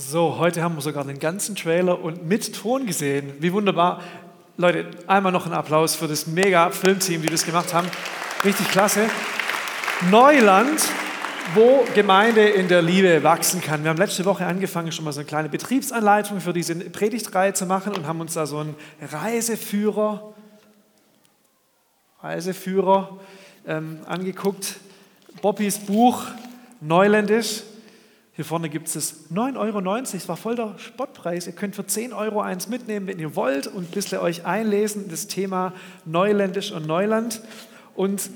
So, heute haben wir sogar den ganzen Trailer und mit Ton gesehen. Wie wunderbar. Leute, einmal noch einen Applaus für das mega Filmteam, die das gemacht haben. Richtig klasse. Neuland, wo Gemeinde in der Liebe wachsen kann. Wir haben letzte Woche angefangen, schon mal so eine kleine Betriebsanleitung für diese Predigtreihe zu machen und haben uns da so einen Reiseführer, Reiseführer ähm, angeguckt. Bobbys Buch, Neuländisch. Hier vorne gibt es 9,90 Euro, das war voll der Spottpreis. Ihr könnt für 10 Euro eins mitnehmen, wenn ihr wollt und ein bisschen euch einlesen, in das Thema Neuländisch und Neuland. Und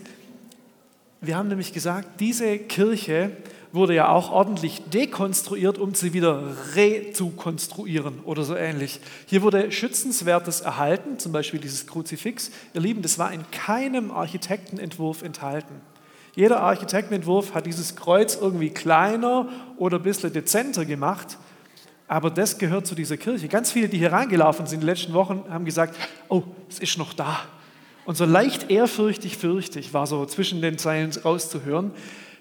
wir haben nämlich gesagt, diese Kirche wurde ja auch ordentlich dekonstruiert, um sie wieder rezukonstruieren oder so ähnlich. Hier wurde Schützenswertes erhalten, zum Beispiel dieses Kruzifix. Ihr Lieben, das war in keinem Architektenentwurf enthalten. Jeder Architektenentwurf hat dieses Kreuz irgendwie kleiner oder ein bisschen dezenter gemacht. Aber das gehört zu dieser Kirche. Ganz viele, die hier reingelaufen sind in den letzten Wochen, haben gesagt, oh, es ist noch da. Und so leicht ehrfürchtig, fürchtig war so zwischen den Zeilen rauszuhören.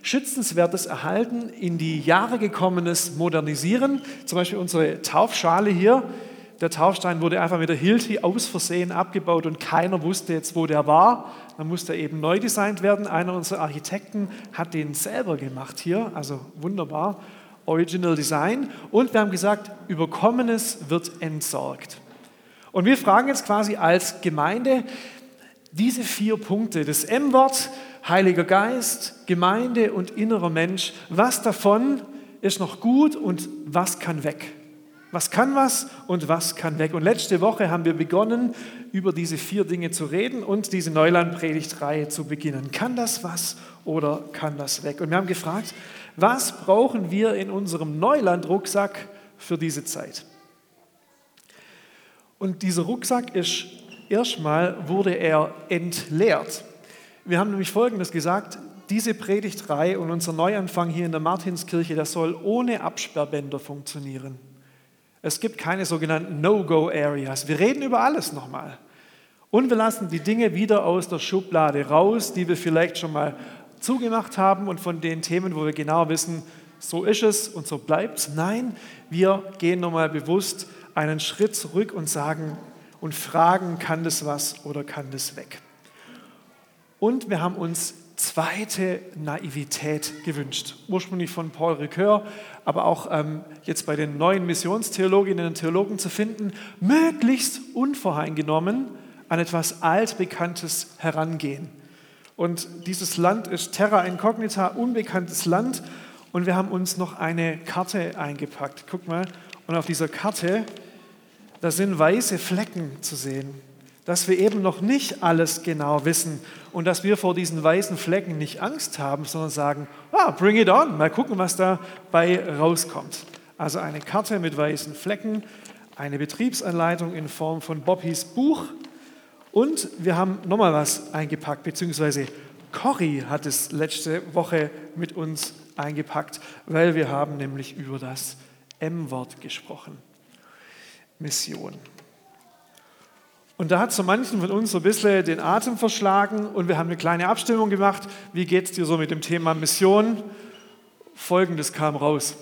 Schützenswertes Erhalten, in die Jahre gekommenes Modernisieren. Zum Beispiel unsere Taufschale hier. Der Taufstein wurde einfach mit der Hilti aus Versehen abgebaut und keiner wusste jetzt, wo der war. Dann musste er eben neu designt werden. Einer unserer Architekten hat den selber gemacht hier, also wunderbar. Original Design. Und wir haben gesagt, Überkommenes wird entsorgt. Und wir fragen jetzt quasi als Gemeinde diese vier Punkte, das M-Wort, Heiliger Geist, Gemeinde und innerer Mensch, was davon ist noch gut und was kann weg? Was kann was und was kann weg? Und letzte Woche haben wir begonnen, über diese vier Dinge zu reden und diese Neuland-Predigtreihe zu beginnen. Kann das was oder kann das weg? Und wir haben gefragt, was brauchen wir in unserem Neuland-Rucksack für diese Zeit? Und dieser Rucksack ist erstmal wurde er entleert. Wir haben nämlich Folgendes gesagt, diese Predigtreihe und unser Neuanfang hier in der Martinskirche, das soll ohne Absperrbänder funktionieren. Es gibt keine sogenannten No-Go-Areas. Wir reden über alles nochmal. Und wir lassen die Dinge wieder aus der Schublade raus, die wir vielleicht schon mal zugemacht haben und von den Themen, wo wir genau wissen, so ist es und so bleibt es. Nein, wir gehen nochmal bewusst einen Schritt zurück und sagen und fragen, kann das was oder kann das weg? Und wir haben uns zweite Naivität gewünscht. Ursprünglich von Paul Ricoeur, aber auch ähm, jetzt bei den neuen Missionstheologinnen und Theologen zu finden, möglichst unvoreingenommen an etwas Altbekanntes herangehen. Und dieses Land ist Terra Incognita, unbekanntes Land. Und wir haben uns noch eine Karte eingepackt. Guck mal, und auf dieser Karte, da sind weiße Flecken zu sehen dass wir eben noch nicht alles genau wissen und dass wir vor diesen weißen Flecken nicht Angst haben, sondern sagen, ah, bring it on, mal gucken, was dabei rauskommt. Also eine Karte mit weißen Flecken, eine Betriebsanleitung in Form von Bobbys Buch und wir haben nochmal was eingepackt, beziehungsweise Cory hat es letzte Woche mit uns eingepackt, weil wir haben nämlich über das M-Wort gesprochen. Mission. Und da hat so manchen von uns so ein bisschen den Atem verschlagen und wir haben eine kleine Abstimmung gemacht. Wie geht es dir so mit dem Thema Mission? Folgendes kam raus.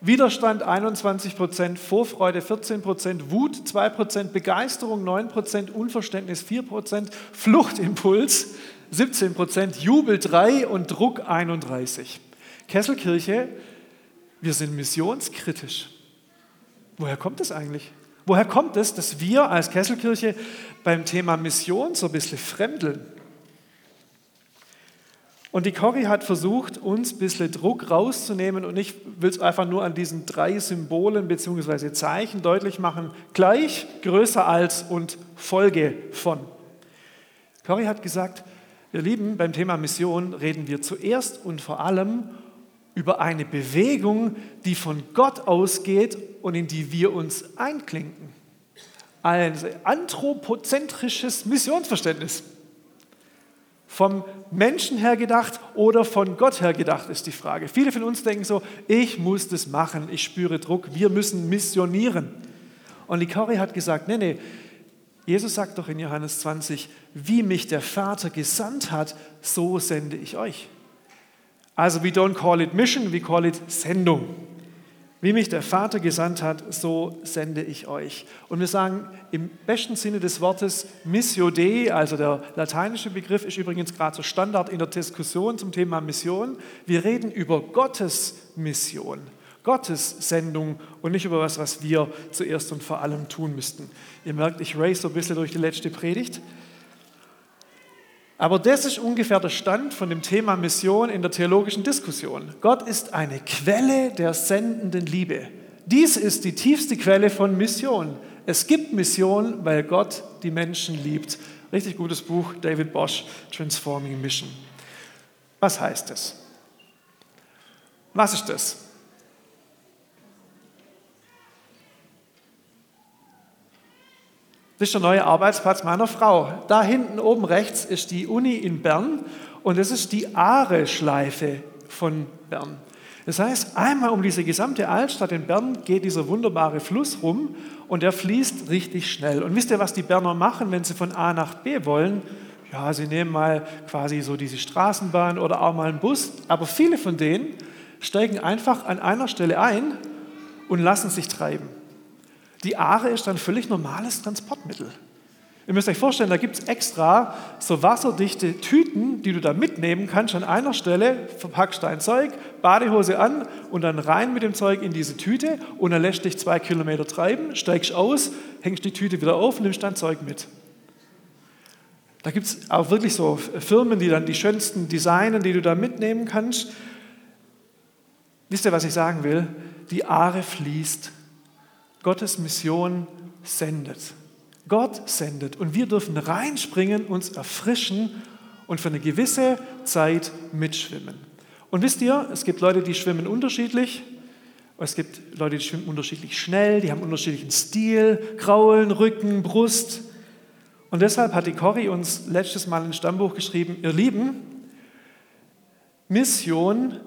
Widerstand 21 Prozent, Vorfreude 14 Prozent, Wut 2 Prozent, Begeisterung 9 Prozent, Unverständnis 4 Prozent, Fluchtimpuls 17 Prozent, Jubel 3 und Druck 31. Kesselkirche, wir sind missionskritisch. Woher kommt das eigentlich? Woher kommt es, dass wir als Kesselkirche beim Thema Mission so ein bisschen fremdeln? Und die Corrie hat versucht, uns ein bisschen Druck rauszunehmen und ich will es einfach nur an diesen drei Symbolen bzw. Zeichen deutlich machen. Gleich, größer als und Folge von. Corrie hat gesagt, ihr Lieben, beim Thema Mission reden wir zuerst und vor allem über eine Bewegung, die von Gott ausgeht und in die wir uns einklinken. Ein anthropozentrisches Missionsverständnis. Vom Menschen her gedacht oder von Gott her gedacht ist die Frage. Viele von uns denken so, ich muss das machen, ich spüre Druck, wir müssen missionieren. Und Corrie hat gesagt, nee, nee, Jesus sagt doch in Johannes 20, wie mich der Vater gesandt hat, so sende ich euch. Also we don't call it Mission, we call it Sendung. Wie mich der Vater gesandt hat, so sende ich euch. Und wir sagen im besten Sinne des Wortes Missio Dei, also der lateinische Begriff ist übrigens gerade so Standard in der Diskussion zum Thema Mission. Wir reden über Gottes Mission, Gottes Sendung und nicht über was, was wir zuerst und vor allem tun müssten. Ihr merkt, ich race so ein bisschen durch die letzte Predigt. Aber das ist ungefähr der Stand von dem Thema Mission in der theologischen Diskussion. Gott ist eine Quelle der sendenden Liebe. Dies ist die tiefste Quelle von Mission. Es gibt Mission, weil Gott die Menschen liebt. Richtig gutes Buch, David Bosch, Transforming Mission. Was heißt das? Was ist das? Das ist der neue Arbeitsplatz meiner Frau. Da hinten oben rechts ist die Uni in Bern und das ist die Aare-Schleife von Bern. Das heißt, einmal um diese gesamte Altstadt in Bern geht dieser wunderbare Fluss rum und der fließt richtig schnell. Und wisst ihr, was die Berner machen, wenn sie von A nach B wollen? Ja, sie nehmen mal quasi so diese Straßenbahn oder auch mal einen Bus, aber viele von denen steigen einfach an einer Stelle ein und lassen sich treiben. Die Aare ist ein völlig normales Transportmittel. Ihr müsst euch vorstellen, da gibt es extra so wasserdichte Tüten, die du da mitnehmen kannst. An einer Stelle verpackst dein Zeug, Badehose an und dann rein mit dem Zeug in diese Tüte und dann lässt dich zwei Kilometer treiben, steigst aus, hängst die Tüte wieder auf, nimmst dein Zeug mit. Da gibt es auch wirklich so Firmen, die dann die schönsten designen, die du da mitnehmen kannst. Wisst ihr, was ich sagen will? Die Aare fließt Gottes Mission sendet. Gott sendet und wir dürfen reinspringen, uns erfrischen und für eine gewisse Zeit mitschwimmen. Und wisst ihr, es gibt Leute, die schwimmen unterschiedlich. Es gibt Leute, die schwimmen unterschiedlich schnell, die haben unterschiedlichen Stil, Kraulen, Rücken, Brust. Und deshalb hat die Corrie uns letztes Mal ein Stammbuch geschrieben, ihr Lieben, Mission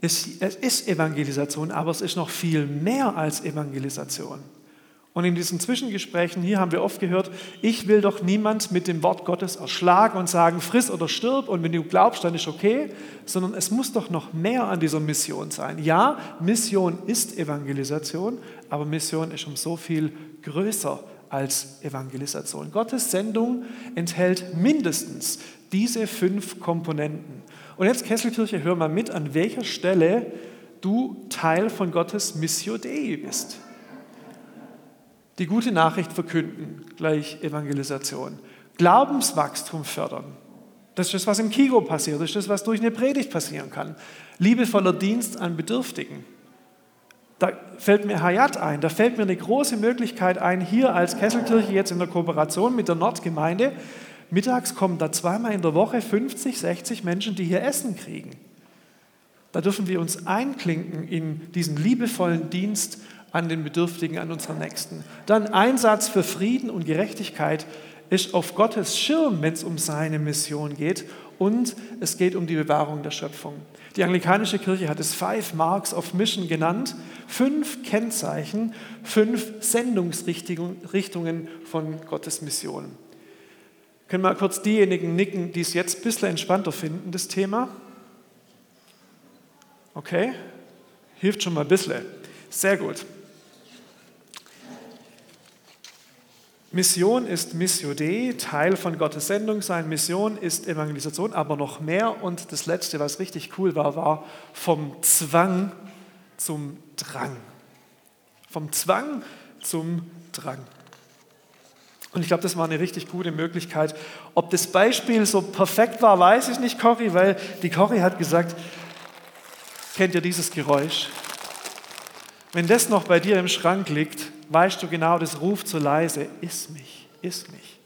ist, es ist Evangelisation, aber es ist noch viel mehr als Evangelisation. Und in diesen Zwischengesprächen hier haben wir oft gehört, ich will doch niemand mit dem Wort Gottes erschlagen und sagen, friss oder stirb und wenn du glaubst, dann ist okay, sondern es muss doch noch mehr an dieser Mission sein. Ja, Mission ist Evangelisation, aber Mission ist um so viel größer als Evangelisation. Gottes Sendung enthält mindestens diese fünf Komponenten. Und jetzt Kesselkirche, hör mal mit, an welcher Stelle du Teil von Gottes Missio Dei bist. Die gute Nachricht verkünden, gleich Evangelisation. Glaubenswachstum fördern. Das ist das, was im Kigo passiert. Das ist das, was durch eine Predigt passieren kann. Liebevoller Dienst an Bedürftigen. Da fällt mir Hayat ein. Da fällt mir eine große Möglichkeit ein, hier als Kesselkirche jetzt in der Kooperation mit der Nordgemeinde Mittags kommen da zweimal in der Woche 50, 60 Menschen, die hier Essen kriegen. Da dürfen wir uns einklinken in diesen liebevollen Dienst an den Bedürftigen, an unseren Nächsten. Dann Einsatz für Frieden und Gerechtigkeit ist auf Gottes Schirm, wenn es um seine Mission geht. Und es geht um die Bewahrung der Schöpfung. Die anglikanische Kirche hat es Five Marks of Mission genannt. Fünf Kennzeichen, fünf Sendungsrichtungen von Gottes Mission. Können wir kurz diejenigen nicken, die es jetzt ein bisschen entspannter finden, das Thema? Okay, hilft schon mal ein bisschen. Sehr gut. Mission ist Missio Dei, Teil von Gottes Sendung sein. Mission ist Evangelisation, aber noch mehr. Und das Letzte, was richtig cool war, war vom Zwang zum Drang. Vom Zwang zum Drang. Und ich glaube, das war eine richtig gute Möglichkeit. Ob das Beispiel so perfekt war, weiß ich nicht, Cory, weil die Cory hat gesagt, kennt ihr dieses Geräusch? Wenn das noch bei dir im Schrank liegt, weißt du genau, das ruft so leise, iss mich, iss mich.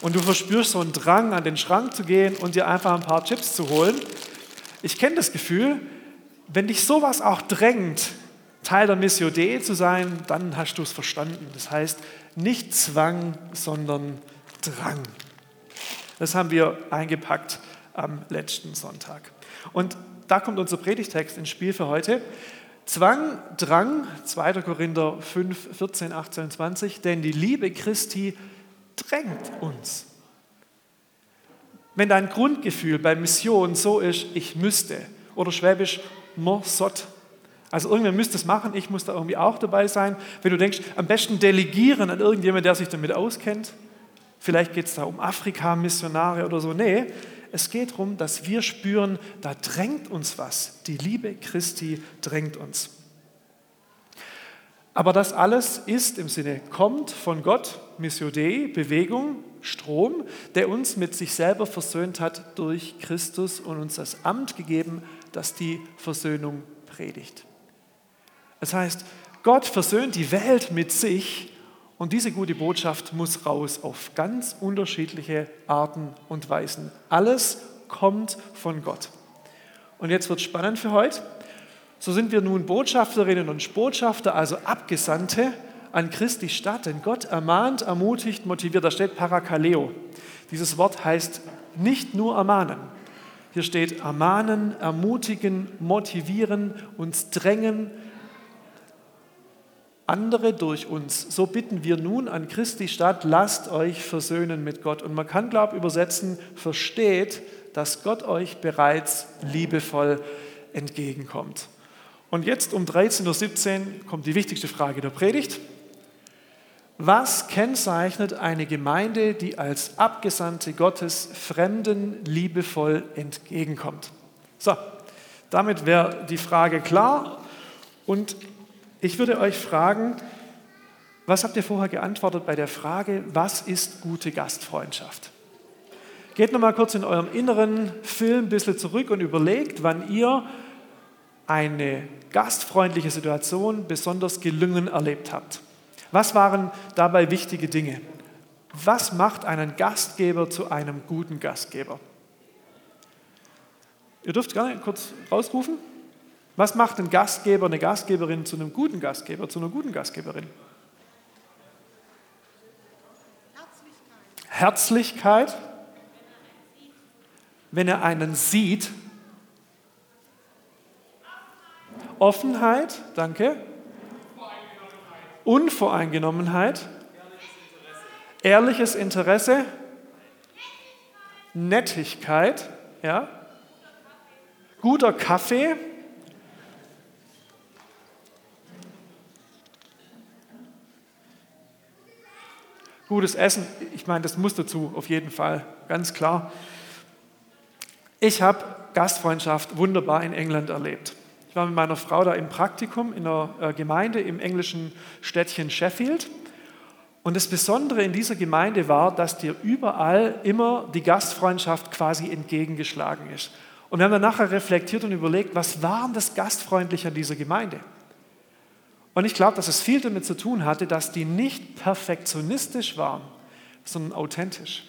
Und du verspürst so einen Drang, an den Schrank zu gehen und dir einfach ein paar Chips zu holen. Ich kenne das Gefühl, wenn dich sowas auch drängt, Teil der Missio Dei zu sein, dann hast du es verstanden. Das heißt, nicht Zwang, sondern Drang. Das haben wir eingepackt am letzten Sonntag. Und da kommt unser Predigtext ins Spiel für heute. Zwang, Drang, 2. Korinther 5, 14, 18, 20, denn die Liebe Christi drängt uns. Wenn dein Grundgefühl bei Mission so ist, ich müsste, oder schwäbisch, mo sot, Also irgendwer müsste es machen, ich muss da irgendwie auch dabei sein. Wenn du denkst, am besten delegieren an irgendjemand, der sich damit auskennt. Vielleicht geht es da um Afrika-Missionare oder so. Nee, es geht darum, dass wir spüren, da drängt uns was. Die Liebe Christi drängt uns. Aber das alles ist im Sinne, kommt von Gott, Missio Dei, Bewegung, Strom, der uns mit sich selber versöhnt hat durch Christus und uns das Amt gegeben, das die Versöhnung predigt. Das heißt, Gott versöhnt die Welt mit sich und diese gute Botschaft muss raus auf ganz unterschiedliche Arten und Weisen. Alles kommt von Gott. Und jetzt wird es spannend für heute. So sind wir nun Botschafterinnen und Botschafter, also Abgesandte an Christi Stadt, denn Gott ermahnt, ermutigt, motiviert. Da steht Parakaleo. Dieses Wort heißt nicht nur ermahnen. Hier steht ermahnen, ermutigen, motivieren, uns drängen, andere durch uns. So bitten wir nun an Christi Stadt, lasst euch versöhnen mit Gott. Und man kann, glaube ich, übersetzen, versteht, dass Gott euch bereits liebevoll entgegenkommt. Und jetzt um 13.17 Uhr kommt die wichtigste Frage der Predigt. Was kennzeichnet eine Gemeinde, die als Abgesandte Gottes Fremden liebevoll entgegenkommt? So, damit wäre die Frage klar. Und ich würde euch fragen, was habt ihr vorher geantwortet bei der Frage, was ist gute Gastfreundschaft? Geht nochmal kurz in eurem inneren Film ein bisschen zurück und überlegt, wann ihr eine gastfreundliche Situation besonders gelungen erlebt habt. Was waren dabei wichtige Dinge? Was macht einen Gastgeber zu einem guten Gastgeber? Ihr dürft gerne kurz rausrufen. Was macht ein Gastgeber, eine Gastgeberin zu einem guten Gastgeber, zu einer guten Gastgeberin? Herzlichkeit. Herzlichkeit. Wenn er einen sieht. Offenheit, danke. Unvoreingenommenheit. Ehrliches Interesse. Nettigkeit, ja. Guter Kaffee. Gutes Essen, ich meine, das muss dazu auf jeden Fall, ganz klar. Ich habe Gastfreundschaft wunderbar in England erlebt. Ich war mit meiner Frau da im Praktikum in einer äh, Gemeinde im englischen Städtchen Sheffield. Und das Besondere in dieser Gemeinde war, dass dir überall immer die Gastfreundschaft quasi entgegengeschlagen ist. Und wir haben dann nachher reflektiert und überlegt, was war denn das Gastfreundliche an dieser Gemeinde? Und ich glaube, dass es viel damit zu tun hatte, dass die nicht perfektionistisch waren, sondern authentisch.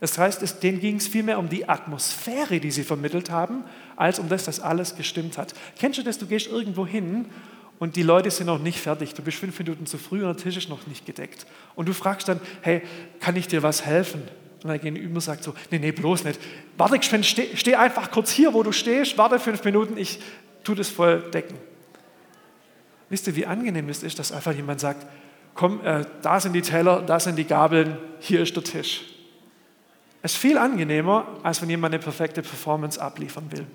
Das heißt, denen ging es vielmehr um die Atmosphäre, die sie vermittelt haben, als um das, dass alles gestimmt hat. Kennst du das? Du gehst irgendwo hin und die Leute sind noch nicht fertig. Du bist fünf Minuten zu früh und der Tisch ist noch nicht gedeckt. Und du fragst dann, hey, kann ich dir was helfen? Und der Gegenüber sagt so, nee, nee, bloß nicht. Warte, steh, steh einfach kurz hier, wo du stehst, warte fünf Minuten, ich tue das voll decken. Wisst ihr, wie angenehm es ist, dass einfach jemand sagt, komm, äh, da sind die Teller, da sind die Gabeln, hier ist der Tisch. Es ist viel angenehmer, als wenn jemand eine perfekte Performance abliefern will.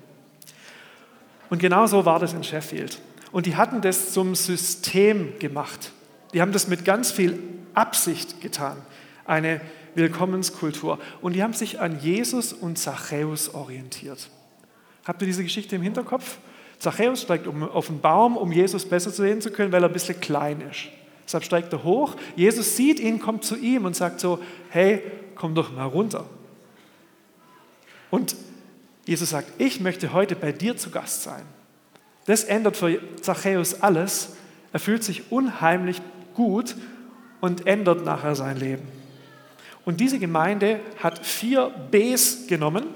Und genau so war das in Sheffield. Und die hatten das zum System gemacht. Die haben das mit ganz viel Absicht getan. Eine Willkommenskultur. Und die haben sich an Jesus und Zachäus orientiert. Habt ihr diese Geschichte im Hinterkopf? Zachäus steigt auf einen Baum, um Jesus besser sehen zu können, weil er ein bisschen klein ist. Deshalb steigt er hoch. Jesus sieht ihn, kommt zu ihm und sagt so, hey, komm doch mal runter. Und Jesus sagt, ich möchte heute bei dir zu Gast sein. Das ändert für Zachäus alles. Er fühlt sich unheimlich gut und ändert nachher sein Leben. Und diese Gemeinde hat vier Bs genommen,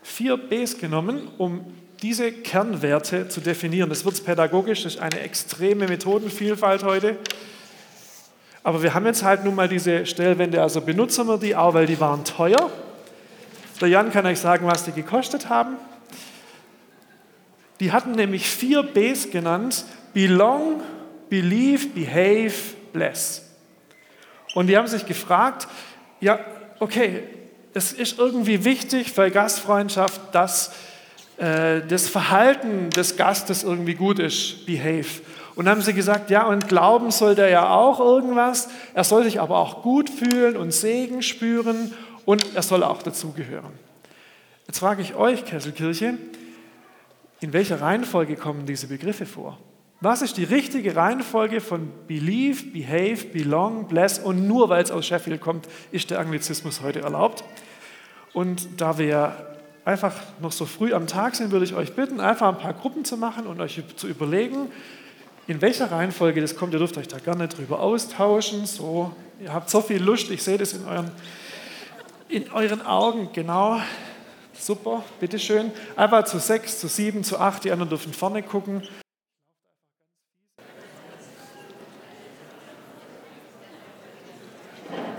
vier Bs genommen, um diese Kernwerte zu definieren. Das wird pädagogisch, das ist eine extreme Methodenvielfalt heute. Aber wir haben jetzt halt nun mal diese Stellwände, also benutzen wir die auch, weil die waren teuer. Der Jan kann euch sagen, was die gekostet haben. Die hatten nämlich vier Bs genannt: Belong, Believe, Behave, Bless. Und die haben sich gefragt, ja, okay, es ist irgendwie wichtig für Gastfreundschaft, dass äh, das Verhalten des Gastes irgendwie gut ist, behave. Und haben sie gesagt, ja, und glauben soll der ja auch irgendwas. Er soll sich aber auch gut fühlen und Segen spüren und er soll auch dazugehören. Jetzt frage ich euch, Kesselkirche, in welcher Reihenfolge kommen diese Begriffe vor? Was ist die richtige Reihenfolge von Believe, Behave, Belong, Bless und nur weil es aus Sheffield kommt, ist der Anglizismus heute erlaubt? Und da wir einfach noch so früh am Tag sind, würde ich euch bitten, einfach ein paar Gruppen zu machen und euch zu überlegen, in welcher Reihenfolge das kommt. Ihr dürft euch da gerne drüber austauschen. So, ihr habt so viel Lust, ich sehe das in euren, in euren Augen, genau. Super, bitteschön. Einfach zu sechs, zu sieben, zu acht, die anderen dürfen vorne gucken.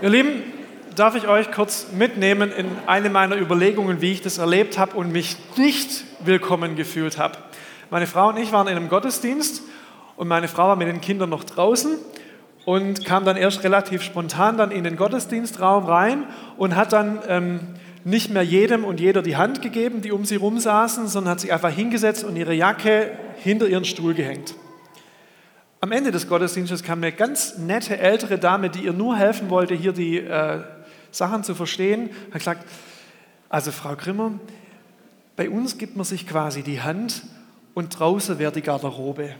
Ihr Lieben, darf ich euch kurz mitnehmen in eine meiner Überlegungen, wie ich das erlebt habe und mich nicht willkommen gefühlt habe. Meine Frau und ich waren in einem Gottesdienst und meine Frau war mit den Kindern noch draußen und kam dann erst relativ spontan dann in den Gottesdienstraum rein und hat dann ähm, nicht mehr jedem und jeder die Hand gegeben, die um sie rum saßen, sondern hat sich einfach hingesetzt und ihre Jacke hinter ihren Stuhl gehängt. Am Ende des Gottesdienstes kam eine ganz nette ältere Dame, die ihr nur helfen wollte, hier die äh, Sachen zu verstehen, hat gesagt, also Frau Grimmer, bei uns gibt man sich quasi die Hand und draußen wäre die Garderobe.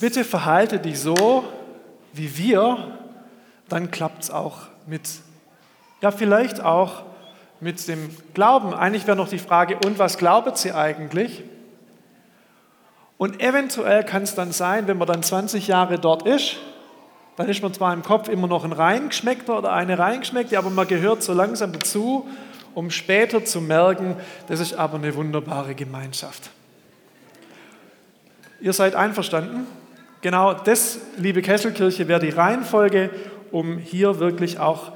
Bitte verhalte dich so wie wir, dann klappt es auch mit, ja vielleicht auch mit dem Glauben. Eigentlich wäre noch die Frage, und was glaubt sie eigentlich? Und eventuell kann es dann sein, wenn man dann 20 Jahre dort ist, dann ist man zwar im Kopf immer noch ein Reingeschmeckter oder eine Reingeschmeckte, aber man gehört so langsam dazu, um später zu merken, das ist aber eine wunderbare Gemeinschaft. Ihr seid einverstanden? Genau das, liebe Kesselkirche, wäre die Reihenfolge, um hier wirklich auch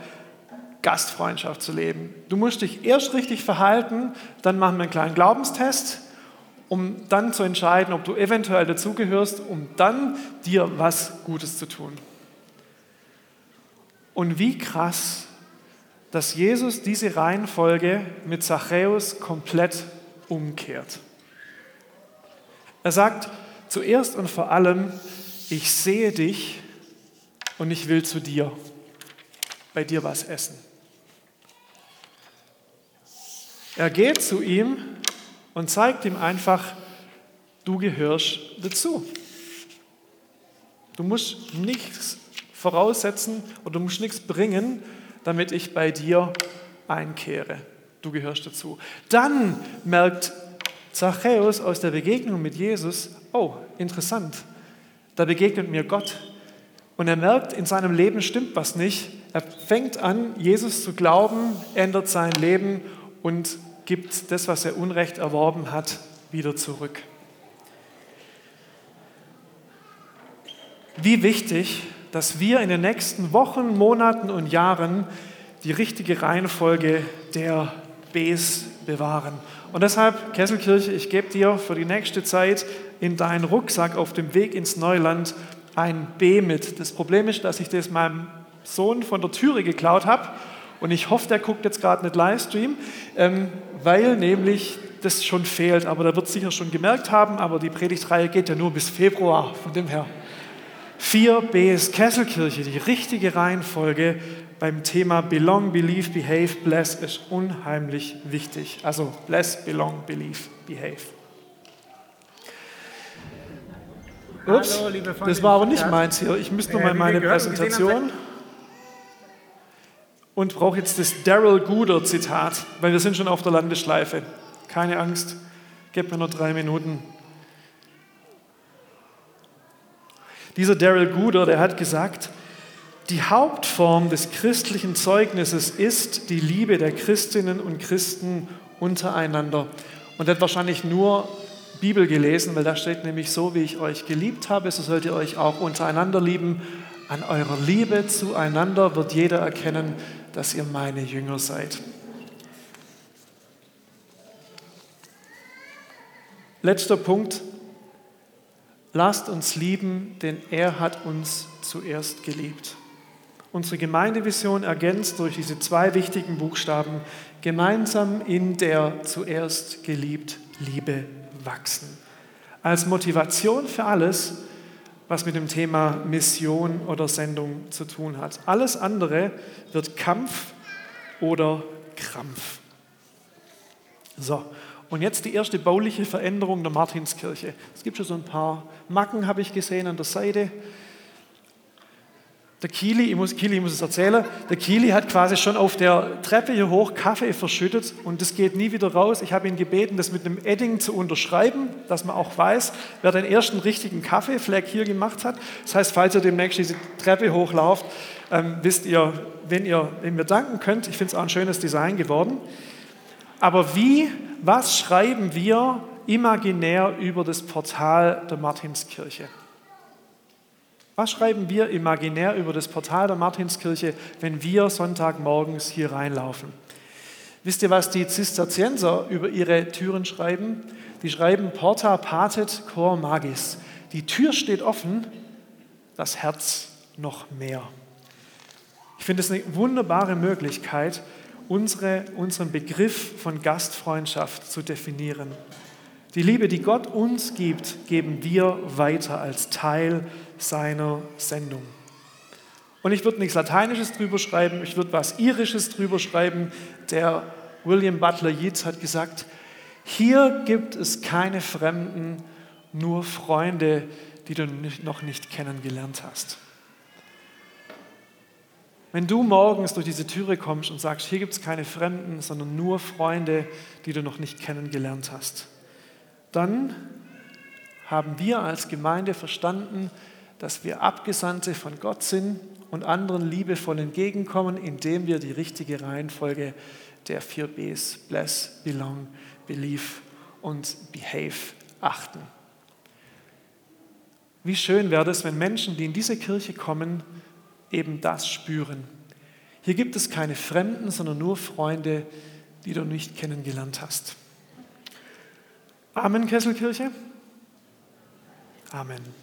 Gastfreundschaft zu leben. Du musst dich erst richtig verhalten, dann machen wir einen kleinen Glaubenstest, um dann zu entscheiden, ob du eventuell dazugehörst, um dann dir was Gutes zu tun. Und wie krass, dass Jesus diese Reihenfolge mit Zachäus komplett umkehrt. Er sagt, Zuerst und vor allem, ich sehe dich und ich will zu dir, bei dir was essen. Er geht zu ihm und zeigt ihm einfach, du gehörst dazu. Du musst nichts voraussetzen oder du musst nichts bringen, damit ich bei dir einkehre. Du gehörst dazu. Dann merkt Zachäus aus der Begegnung mit Jesus, oh, interessant, da begegnet mir Gott. Und er merkt, in seinem Leben stimmt was nicht. Er fängt an, Jesus zu glauben, ändert sein Leben und gibt das, was er Unrecht erworben hat, wieder zurück. Wie wichtig, dass wir in den nächsten Wochen, Monaten und Jahren die richtige Reihenfolge der Bs bewahren. Und deshalb, Kesselkirche, ich gebe dir für die nächste Zeit in deinen Rucksack auf dem Weg ins Neuland ein B mit. Das Problem ist, dass ich das meinem Sohn von der Türe geklaut habe und ich hoffe, der guckt jetzt gerade nicht Livestream, ähm, weil nämlich das schon fehlt. Aber der wird sicher schon gemerkt haben, aber die Predigtreihe geht ja nur bis Februar, von dem her. 4b ist Kesselkirche, die richtige Reihenfolge beim Thema Belong, Believe, Behave, Bless ist unheimlich wichtig. Also Bless, Belong, Believe, Behave. Ups, Hallo, das war aber nicht meins hier. Ich müsste nur mal meine Präsentation und brauche jetzt das Daryl Gooder Zitat, weil wir sind schon auf der Landeschleife. Keine Angst, gebt mir nur drei Minuten. Dieser Daryl Gooder, der hat gesagt, die Hauptform des christlichen Zeugnisses ist die Liebe der Christinnen und Christen untereinander. Und hat wahrscheinlich nur Bibel gelesen, weil da steht nämlich so, wie ich euch geliebt habe, so sollt ihr euch auch untereinander lieben. An eurer Liebe zueinander wird jeder erkennen, dass ihr meine Jünger seid. Letzter Punkt. Lasst uns lieben, denn er hat uns zuerst geliebt. Unsere Gemeindevision ergänzt durch diese zwei wichtigen Buchstaben gemeinsam in der zuerst geliebt Liebe wachsen. Als Motivation für alles, was mit dem Thema Mission oder Sendung zu tun hat. Alles andere wird Kampf oder Krampf. So, und jetzt die erste bauliche Veränderung der Martinskirche. Es gibt schon so ein paar Macken, habe ich gesehen, an der Seite. Der Kili, ich muss, Kili, ich muss es erzählen, der Kili hat quasi schon auf der Treppe hier hoch Kaffee verschüttet und das geht nie wieder raus. Ich habe ihn gebeten, das mit einem Edding zu unterschreiben, dass man auch weiß, wer den ersten richtigen Kaffeefleck hier gemacht hat. Das heißt, falls ihr demnächst diese Treppe hochlauft, ähm, wisst ihr, wenn ihr mir danken könnt. Ich finde es auch ein schönes Design geworden. Aber wie, was schreiben wir imaginär über das Portal der Martinskirche? Was schreiben wir imaginär über das Portal der Martinskirche, wenn wir Sonntagmorgens hier reinlaufen? Wisst ihr, was die Zisterzienser über ihre Türen schreiben? Die schreiben Porta patet cor magis. Die Tür steht offen, das Herz noch mehr. Ich finde es eine wunderbare Möglichkeit, unsere, unseren Begriff von Gastfreundschaft zu definieren. Die Liebe, die Gott uns gibt, geben wir weiter als Teil seiner Sendung. Und ich würde nichts Lateinisches drüber schreiben, ich würde was Irisches drüber schreiben. Der William Butler Yeats hat gesagt, hier gibt es keine Fremden, nur Freunde, die du noch nicht kennengelernt hast. Wenn du morgens durch diese Türe kommst und sagst, hier gibt es keine Fremden, sondern nur Freunde, die du noch nicht kennengelernt hast, dann haben wir als Gemeinde verstanden, dass wir Abgesandte von Gott sind und anderen liebevoll entgegenkommen, indem wir die richtige Reihenfolge der vier Bs, Bless, Belong, Believe und Behave, achten. Wie schön wäre es, wenn Menschen, die in diese Kirche kommen, eben das spüren. Hier gibt es keine Fremden, sondern nur Freunde, die du nicht kennengelernt hast. Amen, Kesselkirche. Amen.